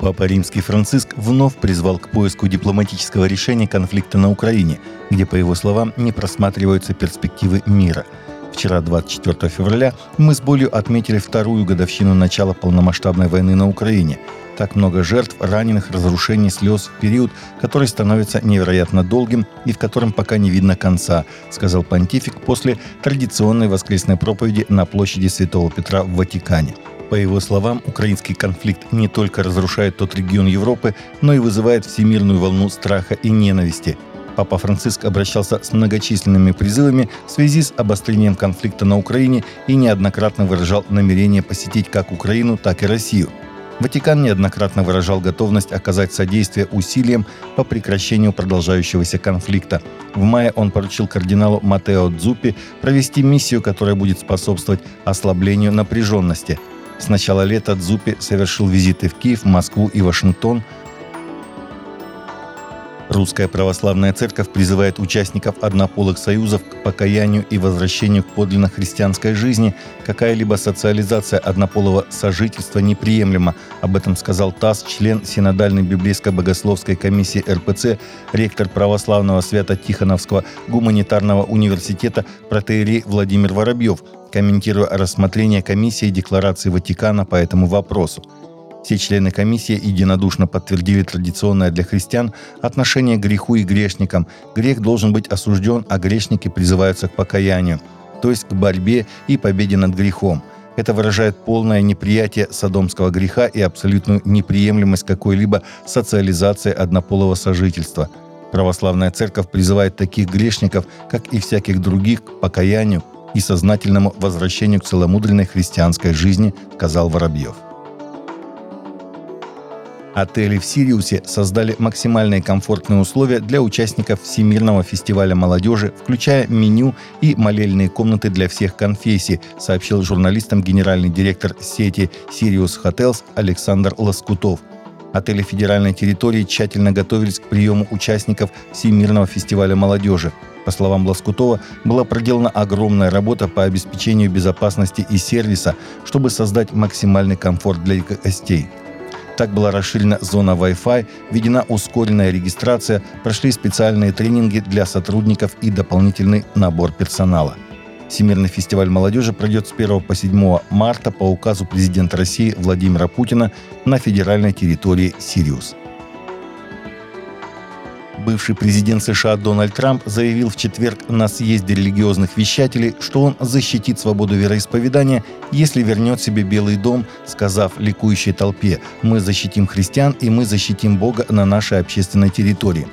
Папа Римский Франциск вновь призвал к поиску дипломатического решения конфликта на Украине, где, по его словам, не просматриваются перспективы мира. Вчера, 24 февраля, мы с болью отметили вторую годовщину начала полномасштабной войны на Украине. Так много жертв, раненых, разрушений, слез в период, который становится невероятно долгим и в котором пока не видно конца, сказал понтифик после традиционной воскресной проповеди на площади Святого Петра в Ватикане. По его словам, украинский конфликт не только разрушает тот регион Европы, но и вызывает всемирную волну страха и ненависти. Папа Франциск обращался с многочисленными призывами в связи с обострением конфликта на Украине и неоднократно выражал намерение посетить как Украину, так и Россию. Ватикан неоднократно выражал готовность оказать содействие усилиям по прекращению продолжающегося конфликта. В мае он поручил кардиналу Матео Дзупи провести миссию, которая будет способствовать ослаблению напряженности – с начала лета Дзупи совершил визиты в Киев, Москву и Вашингтон. Русская православная церковь призывает участников однополых союзов к покаянию и возвращению к подлинно христианской жизни. Какая-либо социализация однополого сожительства неприемлема. Об этом сказал ТАСС, член Синодальной библейско-богословской комиссии РПЦ, ректор православного Свято-Тихоновского гуманитарного университета протеерей Владимир Воробьев – комментируя рассмотрение комиссии декларации Ватикана по этому вопросу. Все члены комиссии единодушно подтвердили традиционное для христиан отношение к греху и грешникам. Грех должен быть осужден, а грешники призываются к покаянию, то есть к борьбе и победе над грехом. Это выражает полное неприятие садомского греха и абсолютную неприемлемость какой-либо социализации однополого сожительства. Православная церковь призывает таких грешников, как и всяких других, к покаянию, и сознательному возвращению к целомудренной христианской жизни, сказал Воробьев. Отели в Сириусе создали максимальные комфортные условия для участников Всемирного фестиваля молодежи, включая меню и молельные комнаты для всех конфессий, сообщил журналистам генеральный директор сети Sirius Hotels Александр Лоскутов. Отели федеральной территории тщательно готовились к приему участников Всемирного фестиваля молодежи. По словам Бласкутова, была проделана огромная работа по обеспечению безопасности и сервиса, чтобы создать максимальный комфорт для гостей. Так была расширена зона Wi-Fi, введена ускоренная регистрация, прошли специальные тренинги для сотрудников и дополнительный набор персонала. Всемирный фестиваль молодежи пройдет с 1 по 7 марта по указу президента России Владимира Путина на федеральной территории Сириус. Бывший президент США Дональд Трамп заявил в четверг на съезде религиозных вещателей, что он защитит свободу вероисповедания, если вернет себе Белый дом, сказав ликующей толпе «Мы защитим христиан и мы защитим Бога на нашей общественной территории».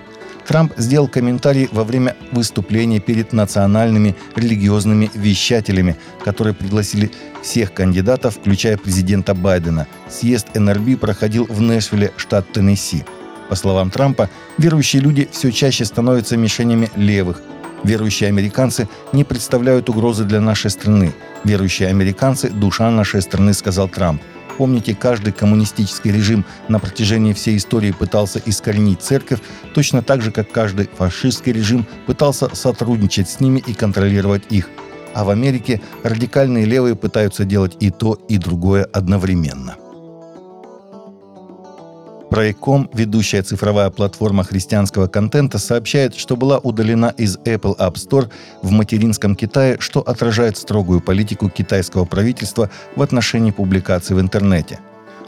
Трамп сделал комментарий во время выступления перед национальными религиозными вещателями, которые пригласили всех кандидатов, включая президента Байдена. Съезд НРБ проходил в Нэшвилле, штат Теннесси. По словам Трампа, верующие люди все чаще становятся мишенями левых. Верующие американцы не представляют угрозы для нашей страны. Верующие американцы – душа нашей страны, сказал Трамп. Помните, каждый коммунистический режим на протяжении всей истории пытался искоренить церковь, точно так же, как каждый фашистский режим пытался сотрудничать с ними и контролировать их. А в Америке радикальные левые пытаются делать и то, и другое одновременно. Проеком, ведущая цифровая платформа христианского контента, сообщает, что была удалена из Apple App Store в материнском Китае, что отражает строгую политику китайского правительства в отношении публикаций в интернете.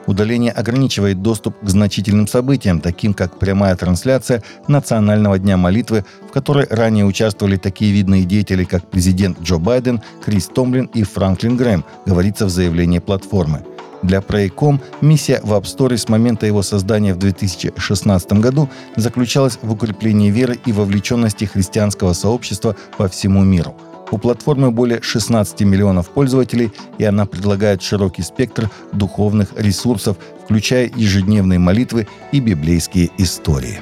Удаление ограничивает доступ к значительным событиям, таким как прямая трансляция Национального дня молитвы, в которой ранее участвовали такие видные деятели, как президент Джо Байден, Крис Томлин и Франклин Грэм, говорится в заявлении платформы. Для Praycom миссия в App Store с момента его создания в 2016 году заключалась в укреплении веры и вовлеченности христианского сообщества по всему миру. У платформы более 16 миллионов пользователей, и она предлагает широкий спектр духовных ресурсов, включая ежедневные молитвы и библейские истории.